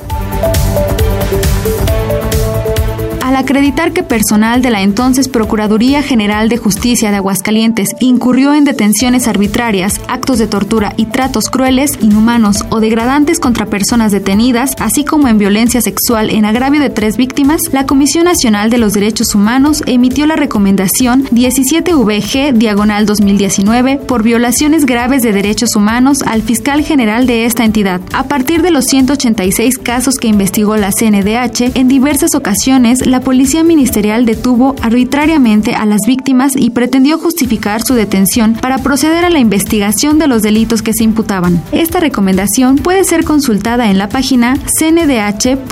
Acreditar que personal de la entonces Procuraduría General de Justicia de Aguascalientes incurrió en detenciones arbitrarias, actos de tortura y tratos crueles, inhumanos o degradantes contra personas detenidas, así como en violencia sexual en agravio de tres víctimas, la Comisión Nacional de los Derechos Humanos emitió la recomendación 17VG diagonal 2019 por violaciones graves de derechos humanos al fiscal general de esta entidad. A partir de los 186 casos que investigó la CNDH, en diversas ocasiones la policía ministerial detuvo arbitrariamente a las víctimas y pretendió justificar su detención para proceder a la investigación de los delitos que se imputaban. Esta recomendación puede ser consultada en la página cndh.org.mx.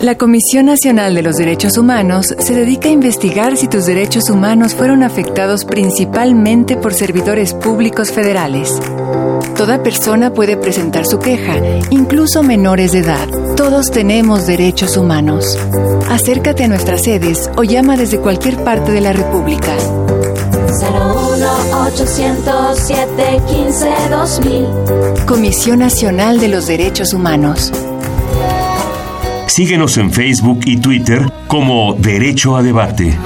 La Comisión Nacional de los Derechos Humanos se dedica a investigar si tus derechos humanos fueron afectados principalmente por servidores públicos federales. Toda persona puede presentar su queja, incluso menores de edad. Todos tenemos derechos humanos. Acércate a nuestras sedes o llama desde cualquier parte de la República. 01807-15-2000. Comisión Nacional de los Derechos Humanos. Síguenos en Facebook y Twitter como Derecho a Debate.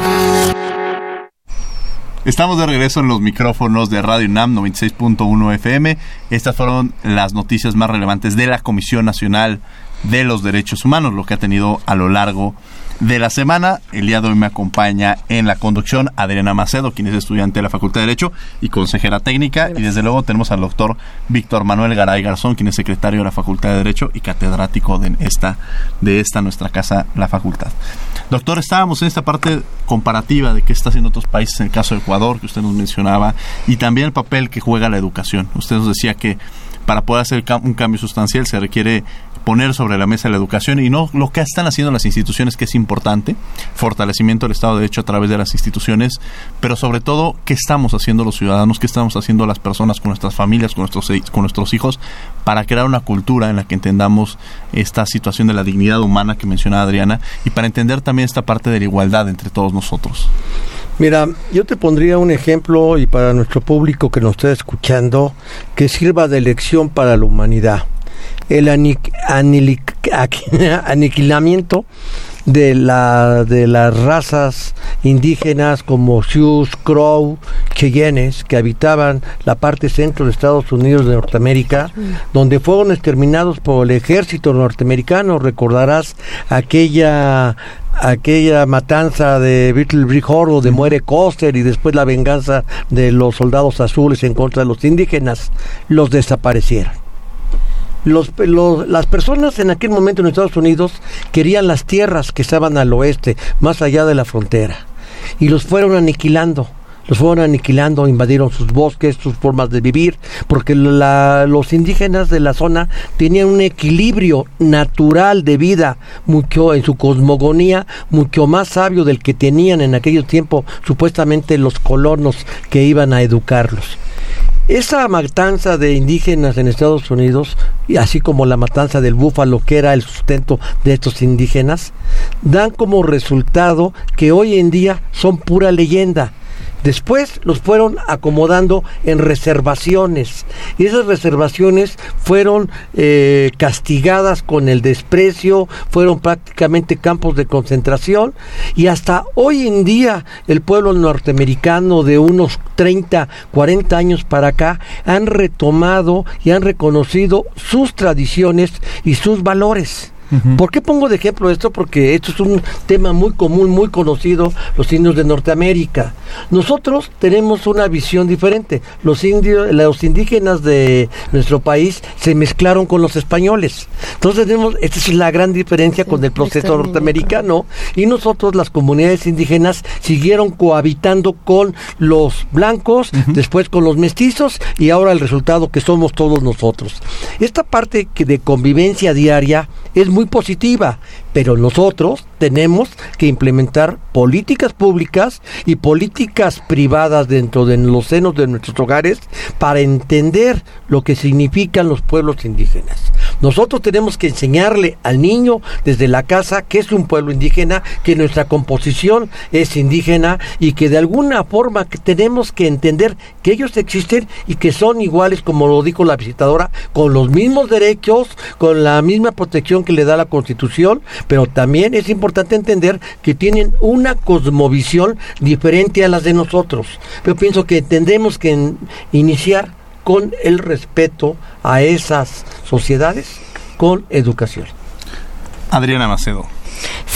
Estamos de regreso en los micrófonos de Radio NAM 96.1 FM. Estas fueron las noticias más relevantes de la Comisión Nacional de los Derechos Humanos, lo que ha tenido a lo largo de la semana. El día de hoy me acompaña en la conducción Adriana Macedo, quien es estudiante de la Facultad de Derecho y consejera técnica. Y desde luego tenemos al doctor Víctor Manuel Garay Garzón, quien es secretario de la Facultad de Derecho y catedrático de esta, de esta nuestra casa, la facultad. Doctor, estábamos en esta parte comparativa de qué está haciendo otros países, en el caso de Ecuador, que usted nos mencionaba, y también el papel que juega la educación. Usted nos decía que para poder hacer un cambio sustancial se requiere poner sobre la mesa la educación y no lo que están haciendo las instituciones, que es importante, fortalecimiento del Estado de Derecho a través de las instituciones, pero sobre todo, ¿qué estamos haciendo los ciudadanos? ¿Qué estamos haciendo las personas con nuestras familias, con nuestros, con nuestros hijos, para crear una cultura en la que entendamos esta situación de la dignidad humana que mencionaba Adriana y para entender también esta parte de la igualdad entre todos nosotros? Mira, yo te pondría un ejemplo y para nuestro público que nos está escuchando, que sirva de lección para la humanidad el aniquilamiento de, la, de las razas indígenas como Sioux, Crow, Cheyennes que habitaban la parte centro de Estados Unidos de Norteamérica, donde fueron exterminados por el ejército norteamericano. Recordarás aquella aquella matanza de Beetle o de Muere Coster y después la venganza de los soldados azules en contra de los indígenas, los desaparecieron. Los, las personas en aquel momento en Estados Unidos querían las tierras que estaban al oeste, más allá de la frontera, y los fueron aniquilando los fueron aniquilando, invadieron sus bosques, sus formas de vivir, porque los indígenas de la zona tenían un equilibrio natural de vida, mucho en su cosmogonía, mucho más sabio del que tenían en aquellos tiempos supuestamente los colonos que iban a educarlos. Esa matanza de indígenas en Estados Unidos, y así como la matanza del búfalo, que era el sustento de estos indígenas, dan como resultado que hoy en día son pura leyenda Después los fueron acomodando en reservaciones y esas reservaciones fueron eh, castigadas con el desprecio, fueron prácticamente campos de concentración y hasta hoy en día el pueblo norteamericano de unos 30, 40 años para acá han retomado y han reconocido sus tradiciones y sus valores. ¿Por qué pongo de ejemplo esto? Porque esto es un tema muy común, muy conocido, los indios de Norteamérica. Nosotros tenemos una visión diferente. Los indios, los indígenas de nuestro país se mezclaron con los españoles. Entonces tenemos, esta es la gran diferencia con el proceso norteamericano y nosotros las comunidades indígenas siguieron cohabitando con los blancos, después con los mestizos y ahora el resultado que somos todos nosotros. Esta parte que de convivencia diaria es muy positiva, pero nosotros tenemos que implementar políticas públicas y políticas privadas dentro de los senos de nuestros hogares para entender lo que significan los pueblos indígenas. Nosotros tenemos que enseñarle al niño desde la casa que es un pueblo indígena, que nuestra composición es indígena y que de alguna forma tenemos que entender que ellos existen y que son iguales, como lo dijo la visitadora, con los mismos derechos, con la misma protección que le da la Constitución, pero también es importante entender que tienen una cosmovisión diferente a las de nosotros. Yo pienso que tendremos que iniciar con el respeto a esas sociedades con educación. Adriana Macedo.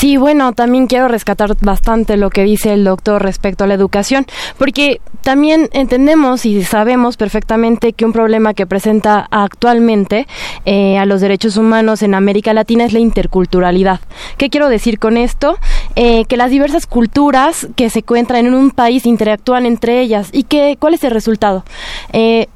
Sí, bueno, también quiero rescatar bastante lo que dice el doctor respecto a la educación, porque también entendemos y sabemos perfectamente que un problema que presenta actualmente eh, a los derechos humanos en América Latina es la interculturalidad. ¿Qué quiero decir con esto? Eh, que las diversas culturas que se encuentran en un país interactúan entre ellas y que cuál es el resultado. Eh,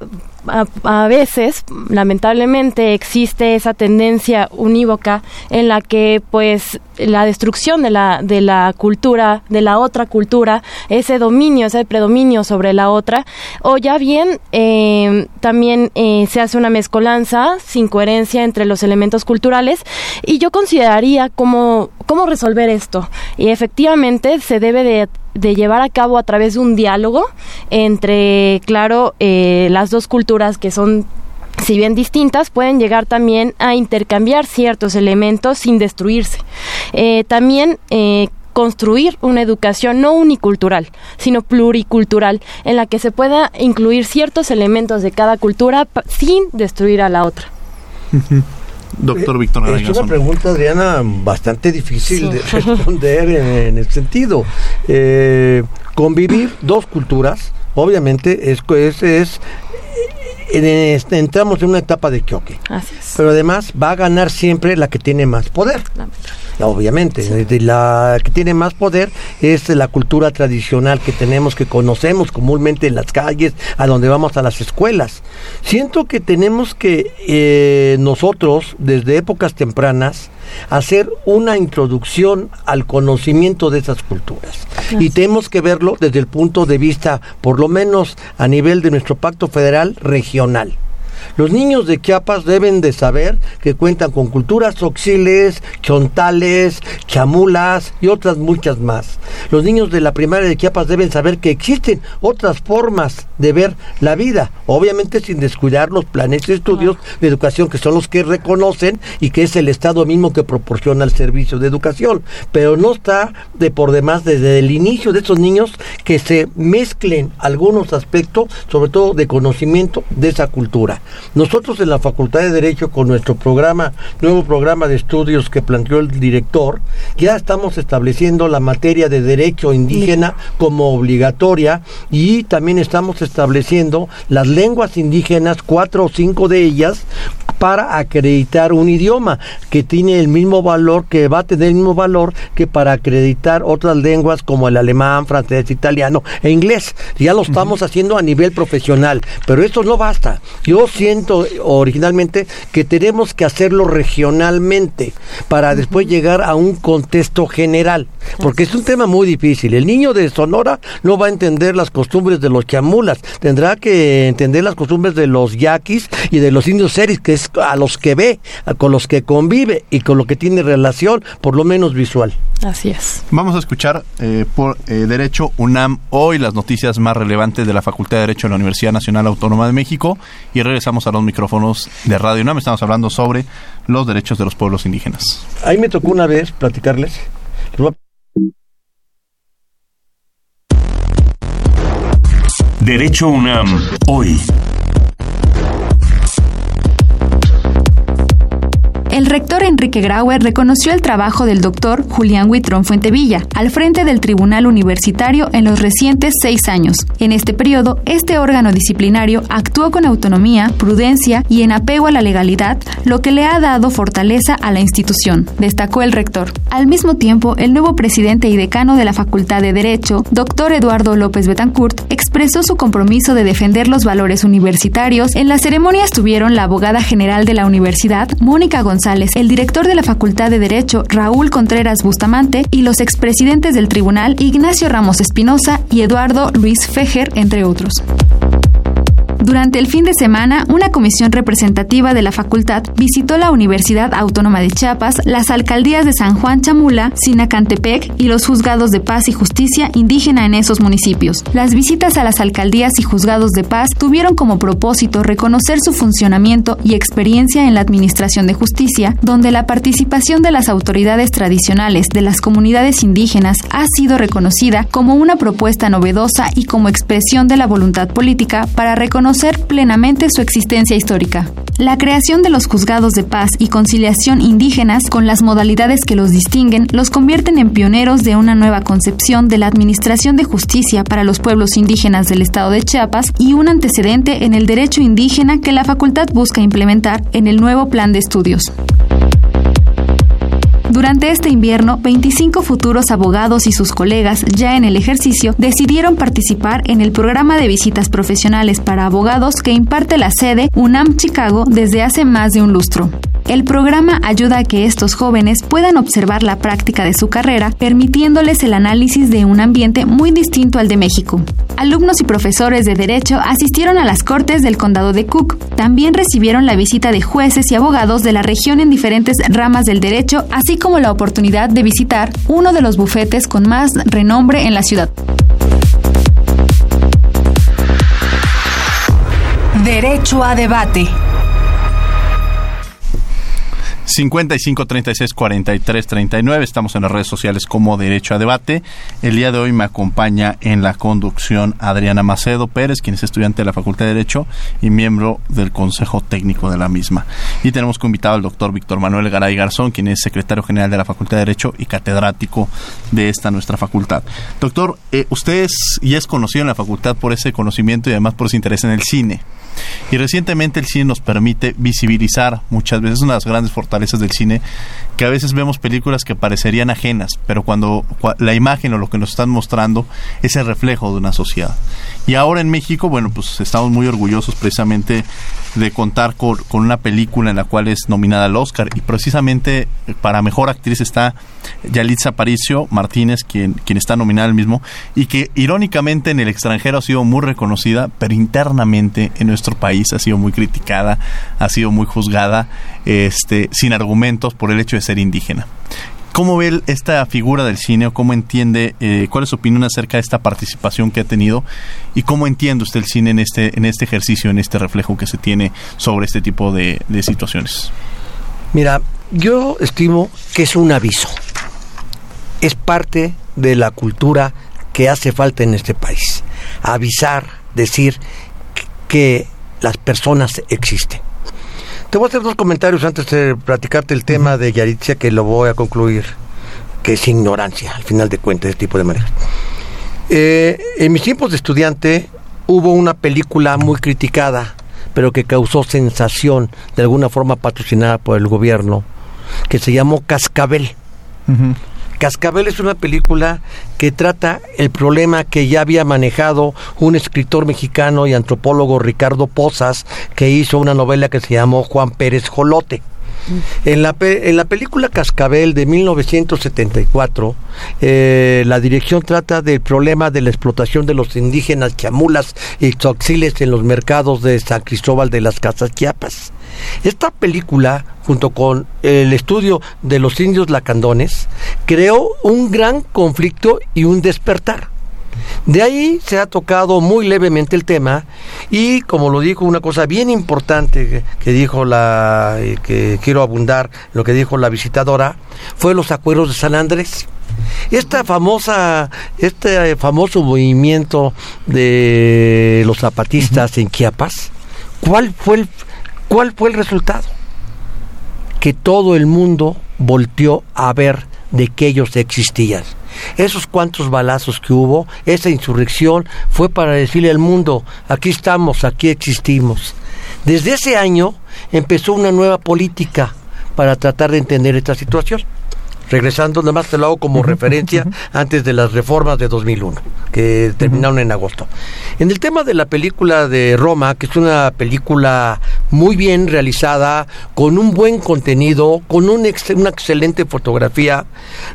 a, veces, lamentablemente, existe esa tendencia unívoca en la que, pues, la destrucción de la, de la cultura, de la otra cultura, ese dominio, ese predominio sobre la otra, o ya bien eh, también eh, se hace una mezcolanza sin coherencia entre los elementos culturales y yo consideraría cómo, cómo resolver esto. Y efectivamente se debe de de llevar a cabo a través de un diálogo entre, claro, eh, las dos culturas que son si bien distintas, pueden llegar también a intercambiar ciertos elementos sin destruirse. Eh, también eh, construir una educación no unicultural, sino pluricultural, en la que se pueda incluir ciertos elementos de cada cultura sin destruir a la otra. Doctor eh, Víctor Es una pregunta, Adriana, bastante difícil de responder en, el sentido. Eh, convivir dos culturas, obviamente, es, es, es entramos en una etapa de choque. Pero además va a ganar siempre la que tiene más poder. Obviamente, la que tiene más poder es la cultura tradicional que tenemos, que conocemos comúnmente en las calles, a donde vamos a las escuelas. Siento que tenemos que eh, nosotros, desde épocas tempranas, hacer una introducción al conocimiento de esas culturas. Y tenemos que verlo desde el punto de vista, por lo menos a nivel de nuestro pacto federal regional nacional. Los niños de Chiapas deben de saber que cuentan con culturas oxiles, chontales, chamulas y otras muchas más. Los niños de la primaria de Chiapas deben saber que existen otras formas de ver la vida, obviamente sin descuidar los planes y estudios de educación que son los que reconocen y que es el Estado mismo que proporciona el servicio de educación, pero no está de por demás desde el inicio de estos niños que se mezclen algunos aspectos, sobre todo de conocimiento de esa cultura. Nosotros en la Facultad de Derecho con nuestro programa, nuevo programa de estudios que planteó el director, ya estamos estableciendo la materia de derecho indígena como obligatoria y también estamos estableciendo las lenguas indígenas, cuatro o cinco de ellas, para acreditar un idioma que tiene el mismo valor, que va a tener el mismo valor que para acreditar otras lenguas como el alemán, francés, italiano e inglés. Ya lo estamos haciendo a nivel profesional, pero esto no basta. Yo siento originalmente que tenemos que hacerlo regionalmente para después llegar a un contexto general, porque es un tema muy difícil. El niño de Sonora no va a entender las costumbres de los chamulas, tendrá que entender las costumbres de los yaquis y de los indios seris, que es a los que ve, con los que convive y con lo que tiene relación, por lo menos visual. Así es. Vamos a escuchar eh, por eh, Derecho UNAM hoy las noticias más relevantes de la Facultad de Derecho de la Universidad Nacional Autónoma de México y regresamos a los micrófonos de Radio UNAM. Estamos hablando sobre los derechos de los pueblos indígenas. Ahí me tocó una vez platicarles. Derecho UNAM hoy. El rector Enrique Grauer reconoció el trabajo del doctor Julián Huitrón Fuentevilla al frente del Tribunal Universitario en los recientes seis años. En este periodo, este órgano disciplinario actuó con autonomía, prudencia y en apego a la legalidad, lo que le ha dado fortaleza a la institución, destacó el rector. Al mismo tiempo, el nuevo presidente y decano de la Facultad de Derecho, doctor Eduardo López Betancourt, expresó su compromiso de defender los valores universitarios. En la ceremonia estuvieron la abogada general de la universidad, Mónica González, el director de la Facultad de Derecho, Raúl Contreras Bustamante, y los expresidentes del tribunal, Ignacio Ramos Espinosa y Eduardo Luis Fejer, entre otros. Durante el fin de semana, una comisión representativa de la facultad visitó la Universidad Autónoma de Chiapas, las alcaldías de San Juan Chamula, Sinacantepec y los juzgados de paz y justicia indígena en esos municipios. Las visitas a las alcaldías y juzgados de paz tuvieron como propósito reconocer su funcionamiento y experiencia en la administración de justicia, donde la participación de las autoridades tradicionales de las comunidades indígenas ha sido reconocida como una propuesta novedosa y como expresión de la voluntad política para reconocer plenamente su existencia histórica. La creación de los juzgados de paz y conciliación indígenas con las modalidades que los distinguen los convierten en pioneros de una nueva concepción de la administración de justicia para los pueblos indígenas del estado de Chiapas y un antecedente en el derecho indígena que la facultad busca implementar en el nuevo plan de estudios. Durante este invierno, 25 futuros abogados y sus colegas ya en el ejercicio decidieron participar en el programa de visitas profesionales para abogados que imparte la sede UNAM Chicago desde hace más de un lustro. El programa ayuda a que estos jóvenes puedan observar la práctica de su carrera, permitiéndoles el análisis de un ambiente muy distinto al de México. Alumnos y profesores de Derecho asistieron a las Cortes del Condado de Cook. También recibieron la visita de jueces y abogados de la región en diferentes ramas del derecho, así como la oportunidad de visitar uno de los bufetes con más renombre en la ciudad. Derecho a debate. 55 36 43 39. Estamos en las redes sociales como Derecho a Debate. El día de hoy me acompaña en la conducción Adriana Macedo Pérez, quien es estudiante de la Facultad de Derecho y miembro del Consejo Técnico de la misma. Y tenemos como invitado al doctor Víctor Manuel Garay Garzón, quien es secretario general de la Facultad de Derecho y catedrático de esta nuestra facultad. Doctor, eh, usted es, y es conocido en la facultad por ese conocimiento y además por ese interés en el cine. Y recientemente el cine nos permite visibilizar muchas veces una de las grandes fortalezas del cine, que a veces vemos películas que parecerían ajenas, pero cuando la imagen o lo que nos están mostrando es el reflejo de una sociedad. Y ahora en México, bueno, pues estamos muy orgullosos precisamente de contar con, una película en la cual es nominada al Oscar y precisamente para mejor actriz está Yalitza Aparicio Martínez, quien, quien está nominada al mismo y que irónicamente en el extranjero ha sido muy reconocida, pero internamente en nuestro nuestro país ha sido muy criticada, ha sido muy juzgada, este, sin argumentos por el hecho de ser indígena. ¿Cómo ve esta figura del cine o cómo entiende, eh, cuál es su opinión acerca de esta participación que ha tenido y cómo entiende usted el cine en este, en este ejercicio, en este reflejo que se tiene sobre este tipo de, de situaciones? Mira, yo estimo que es un aviso. Es parte de la cultura que hace falta en este país. Avisar, decir que las personas existen. Te voy a hacer dos comentarios antes de platicarte el tema de Yaritzia que lo voy a concluir, que es ignorancia, al final de cuentas, este tipo de manera. Eh, en mis tiempos de estudiante hubo una película muy criticada, pero que causó sensación, de alguna forma patrocinada por el gobierno, que se llamó Cascabel. Cascabel es una película que trata el problema que ya había manejado un escritor mexicano y antropólogo Ricardo Pozas, que hizo una novela que se llamó Juan Pérez Jolote. En la, en la película Cascabel de 1974, eh, la dirección trata del problema de la explotación de los indígenas chamulas y toxiles en los mercados de San Cristóbal de las Casas Chiapas. Esta película, junto con el estudio de los indios lacandones, creó un gran conflicto y un despertar. De ahí se ha tocado muy levemente el tema y como lo dijo una cosa bien importante que, dijo la que quiero abundar lo que dijo la visitadora fue los acuerdos de San Andrés. Esta famosa este famoso movimiento de los zapatistas en Chiapas, ¿cuál fue el ¿Cuál fue el resultado? Que todo el mundo volteó a ver de que ellos existían. Esos cuantos balazos que hubo, esa insurrección, fue para decirle al mundo, aquí estamos, aquí existimos. Desde ese año empezó una nueva política para tratar de entender esta situación regresando, nada más te lo hago como referencia antes de las reformas de 2001, que terminaron en agosto. En el tema de la película de Roma, que es una película muy bien realizada, con un buen contenido, con un una excelente fotografía,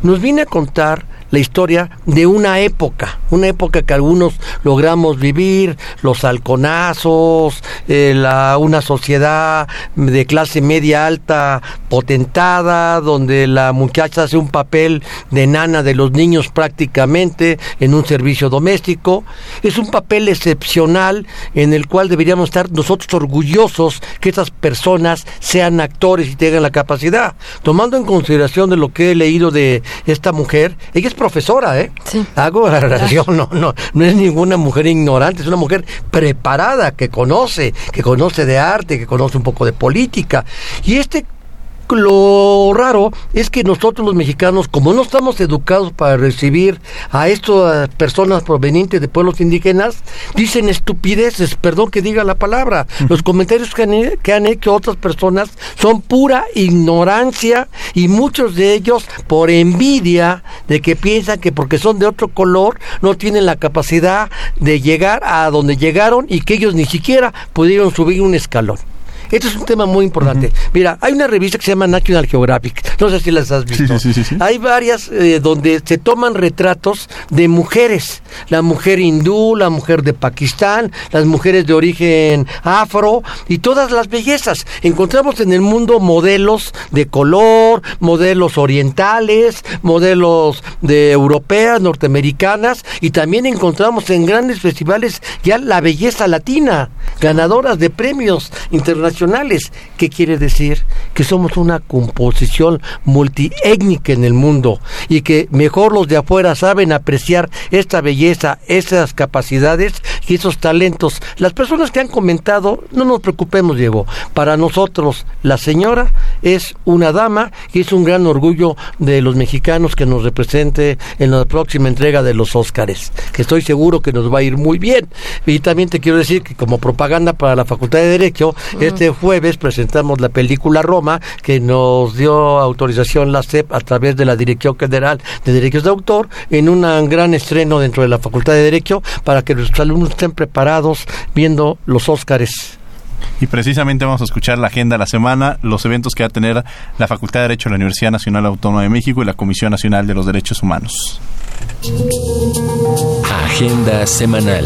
nos viene a contar la historia de una época, una época que algunos logramos vivir, los halconazos, eh, una sociedad de clase media alta potentada, donde la muchacha hace un papel de nana de los niños prácticamente en un servicio doméstico. Es un papel excepcional en el cual deberíamos estar nosotros orgullosos que esas personas sean actores y tengan la capacidad. Tomando en consideración de lo que he leído de esta mujer, ella es profesora, ¿eh? Sí. Hago la relación, no, no, no es ninguna mujer ignorante, es una mujer preparada, que conoce, que conoce de arte, que conoce un poco de política. Y este lo raro es que nosotros los mexicanos, como no estamos educados para recibir a estas personas provenientes de pueblos indígenas, dicen estupideces, perdón que diga la palabra. Los comentarios que han, que han hecho otras personas son pura ignorancia y muchos de ellos por envidia de que piensan que porque son de otro color no tienen la capacidad de llegar a donde llegaron y que ellos ni siquiera pudieron subir un escalón. Este es un tema muy importante. Mira, hay una revista que se llama National Geographic. No sé si las has visto. Sí, sí, sí, hay varias eh, donde se toman retratos de mujeres. La mujer hindú, la mujer de Pakistán, las mujeres de origen afro y todas las bellezas. Encontramos en el mundo modelos de color, modelos orientales, modelos de europeas, norteamericanas y también encontramos en grandes festivales ya la belleza latina, ganadoras de premios internacionales ¿Qué quiere decir? Que somos una composición multiétnica en el mundo y que mejor los de afuera saben apreciar esta belleza, esas capacidades y esos talentos. Las personas que han comentado, no nos preocupemos, Diego. Para nosotros, la señora es una dama y es un gran orgullo de los mexicanos que nos represente en la próxima entrega de los Óscares, que estoy seguro que nos va a ir muy bien. Y también te quiero decir que como propaganda para la Facultad de Derecho, este jueves presentamos la película Roma, que nos dio autorización la CEP a través de la Dirección General de Derechos de Autor, en un gran estreno dentro de la Facultad de Derecho, para que nuestros alumnos estén preparados viendo los Óscares. Y precisamente vamos a escuchar la agenda de la semana, los eventos que va a tener la Facultad de Derecho de la Universidad Nacional Autónoma de México y la Comisión Nacional de los Derechos Humanos. Agenda semanal.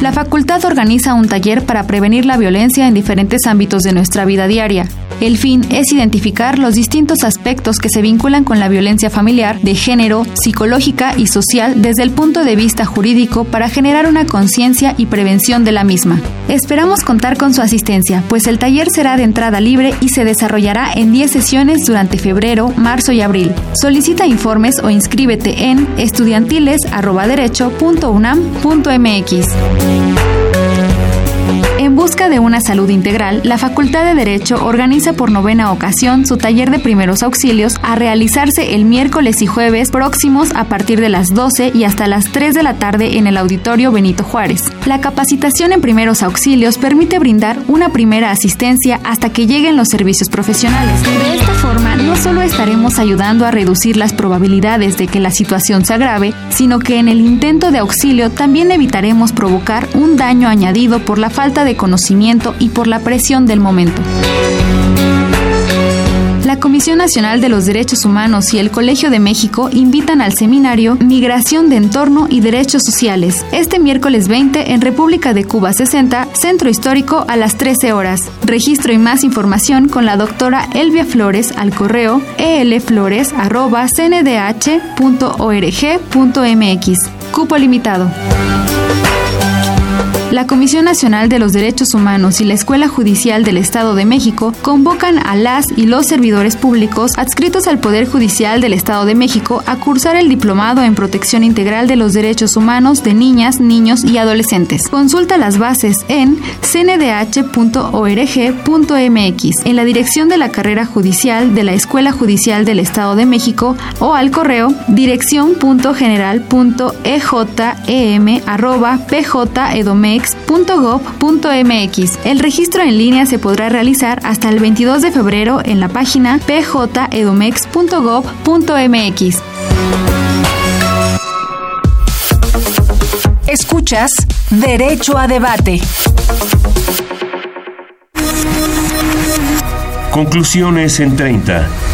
La facultad organiza un taller para prevenir la violencia en diferentes ámbitos de nuestra vida diaria. El fin es identificar los distintos aspectos que se vinculan con la violencia familiar, de género, psicológica y social desde el punto de vista jurídico para generar una conciencia y prevención de la misma. Esperamos contar con su asistencia, pues el taller será de entrada libre y se desarrollará en 10 sesiones durante febrero, marzo y abril. Solicita informes o inscríbete en estudiantiles.derecho.unam.mx. En busca de una salud integral, la Facultad de Derecho organiza por novena ocasión su taller de primeros auxilios a realizarse el miércoles y jueves próximos a partir de las 12 y hasta las 3 de la tarde en el Auditorio Benito Juárez. La capacitación en primeros auxilios permite brindar una primera asistencia hasta que lleguen los servicios profesionales. De esta forma, no solo estaremos ayudando a reducir las probabilidades de que la situación se agrave, sino que en el intento de auxilio también evitaremos provocar un daño añadido por la falta de conocimiento y por la presión del momento. La Comisión Nacional de los Derechos Humanos y el Colegio de México invitan al seminario Migración de Entorno y Derechos Sociales, este miércoles 20 en República de Cuba 60, Centro Histórico a las 13 horas. Registro y más información con la doctora Elvia Flores al correo elflores.cndh.org.mx. Cupo limitado. La Comisión Nacional de los Derechos Humanos y la Escuela Judicial del Estado de México convocan a las y los servidores públicos adscritos al Poder Judicial del Estado de México a cursar el Diplomado en Protección Integral de los Derechos Humanos de Niñas, Niños y Adolescentes. Consulta las bases en cndh.org.mx, en la dirección de la carrera judicial de la Escuela Judicial del Estado de México o al correo dirección.general.ejem.pjedomex .gov.mx. El registro en línea se podrá realizar hasta el 22 de febrero en la página pjedomex.gov.mx. Escuchas Derecho a Debate. Conclusiones en 30.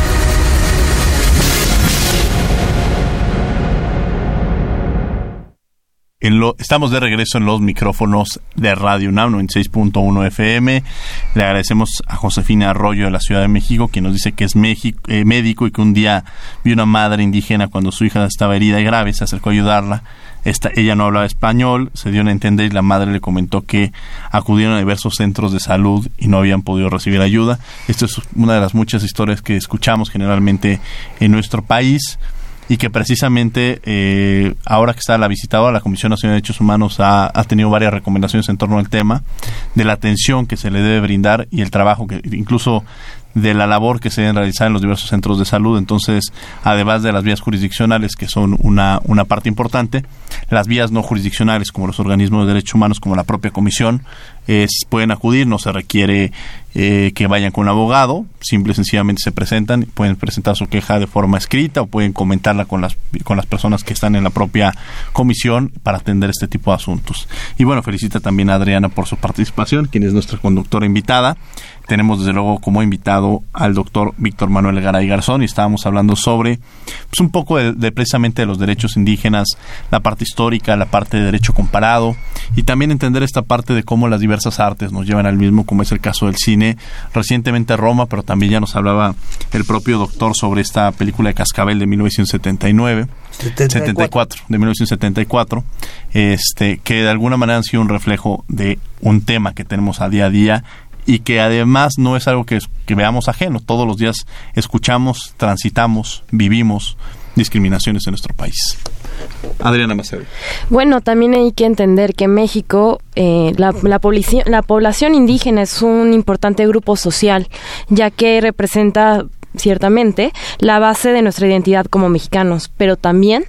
Estamos de regreso en los micrófonos de Radio UNAM 96.1 FM. Le agradecemos a Josefina Arroyo de la Ciudad de México, quien nos dice que es eh, médico y que un día vio una madre indígena cuando su hija estaba herida y grave, se acercó a ayudarla. Ella no hablaba español, se dio a entender y la madre le comentó que acudieron a diversos centros de salud y no habían podido recibir ayuda. Esta es una de las muchas historias que escuchamos generalmente en nuestro país y que precisamente eh, ahora que está la visitadora, la Comisión Nacional de Derechos Humanos ha, ha, tenido varias recomendaciones en torno al tema de la atención que se le debe brindar y el trabajo que incluso de la labor que se debe realizar en los diversos centros de salud. Entonces, además de las vías jurisdiccionales, que son una, una parte importante, las vías no jurisdiccionales, como los organismos de derechos humanos, como la propia comisión, pueden acudir, no se requiere eh, que vayan con un abogado, simple y sencillamente se presentan, pueden presentar su queja de forma escrita o pueden comentarla con las, con las personas que están en la propia comisión para atender este tipo de asuntos. Y bueno, felicita también a Adriana por su participación, quien es nuestra conductora invitada tenemos desde luego como invitado al doctor Víctor Manuel Garay Garzón y estábamos hablando sobre pues un poco de, precisamente de los derechos indígenas, la parte histórica, la parte de derecho comparado y también entender esta parte de cómo las diversas artes nos llevan al mismo, como es el caso del cine, recientemente Roma, pero también ya nos hablaba el propio doctor sobre esta película de Cascabel de 1979. 74. de 1974, este, que de alguna manera han sido un reflejo de un tema que tenemos a día a día y que además no es algo que, que veamos ajeno. Todos los días escuchamos, transitamos, vivimos discriminaciones en nuestro país. Adriana Macedo. Bueno, también hay que entender que México, eh, la, la, la población indígena es un importante grupo social, ya que representa ciertamente, la base de nuestra identidad como mexicanos, pero también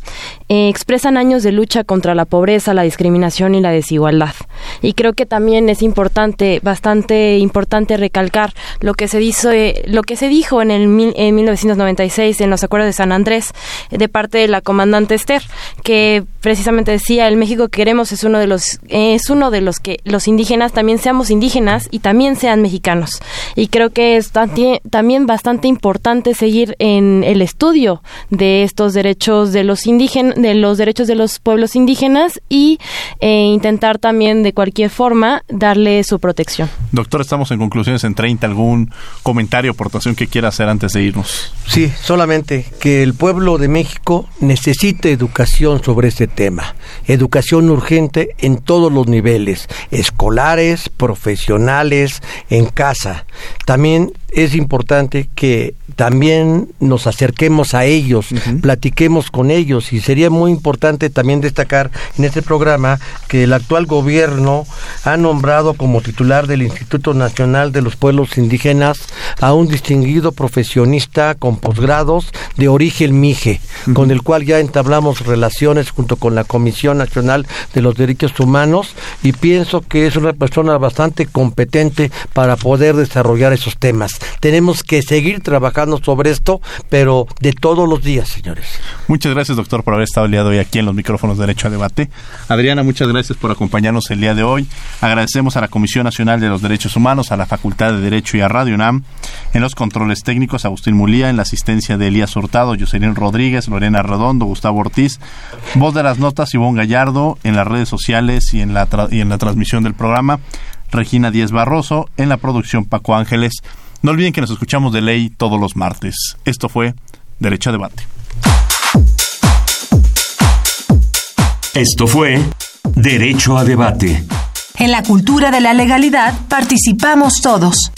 eh, expresan años de lucha contra la pobreza, la discriminación y la desigualdad. Y creo que también es importante, bastante importante recalcar lo que se dijo, lo que se dijo en el en 1996 en los acuerdos de San Andrés de parte de la comandante Esther, que precisamente decía el México que queremos es uno de los es uno de los que los indígenas también seamos indígenas y también sean mexicanos. Y creo que es también bastante importante importante seguir en el estudio de estos derechos de los indígenas, de los derechos de los pueblos indígenas y eh, intentar también de cualquier forma darle su protección. Doctor, estamos en conclusiones en 30. ¿Algún comentario o aportación que quiera hacer antes de irnos? Sí, solamente que el pueblo de México necesita educación sobre este tema. Educación urgente en todos los niveles, escolares, profesionales, en casa. También es importante que también nos acerquemos a ellos, platiquemos con ellos. Y sería muy importante también destacar en este programa que el actual gobierno ha nombrado como titular del Instituto Nacional de los Pueblos Indígenas a un distinguido profesionista con posgrados de origen Mije, con el cual ya entablamos relaciones junto con la Comisión Nacional de los Derechos Humanos y pienso que es una persona bastante competente para poder desarrollar esos temas. Tenemos que seguir trabajando sobre esto, pero de todos los días, señores. Muchas gracias, doctor, por haber estado el día de hoy aquí en los micrófonos de Derecho a Debate. Adriana, muchas gracias por acompañarnos el día de hoy. Agradecemos a la Comisión Nacional de los Derechos Humanos, a la Facultad de Derecho y a Radio UNAM, en los controles técnicos, Agustín Mulía, en la asistencia de Elías Hurtado, Jocelyn Rodríguez, Lorena Redondo, Gustavo Ortiz, voz de las notas, Ivonne Gallardo, en las redes sociales y en la, y en la transmisión del programa. Regina Díez Barroso, en la producción Paco Ángeles. No olviden que nos escuchamos de ley todos los martes. Esto fue Derecho a Debate. Esto fue Derecho a Debate. En la cultura de la legalidad participamos todos.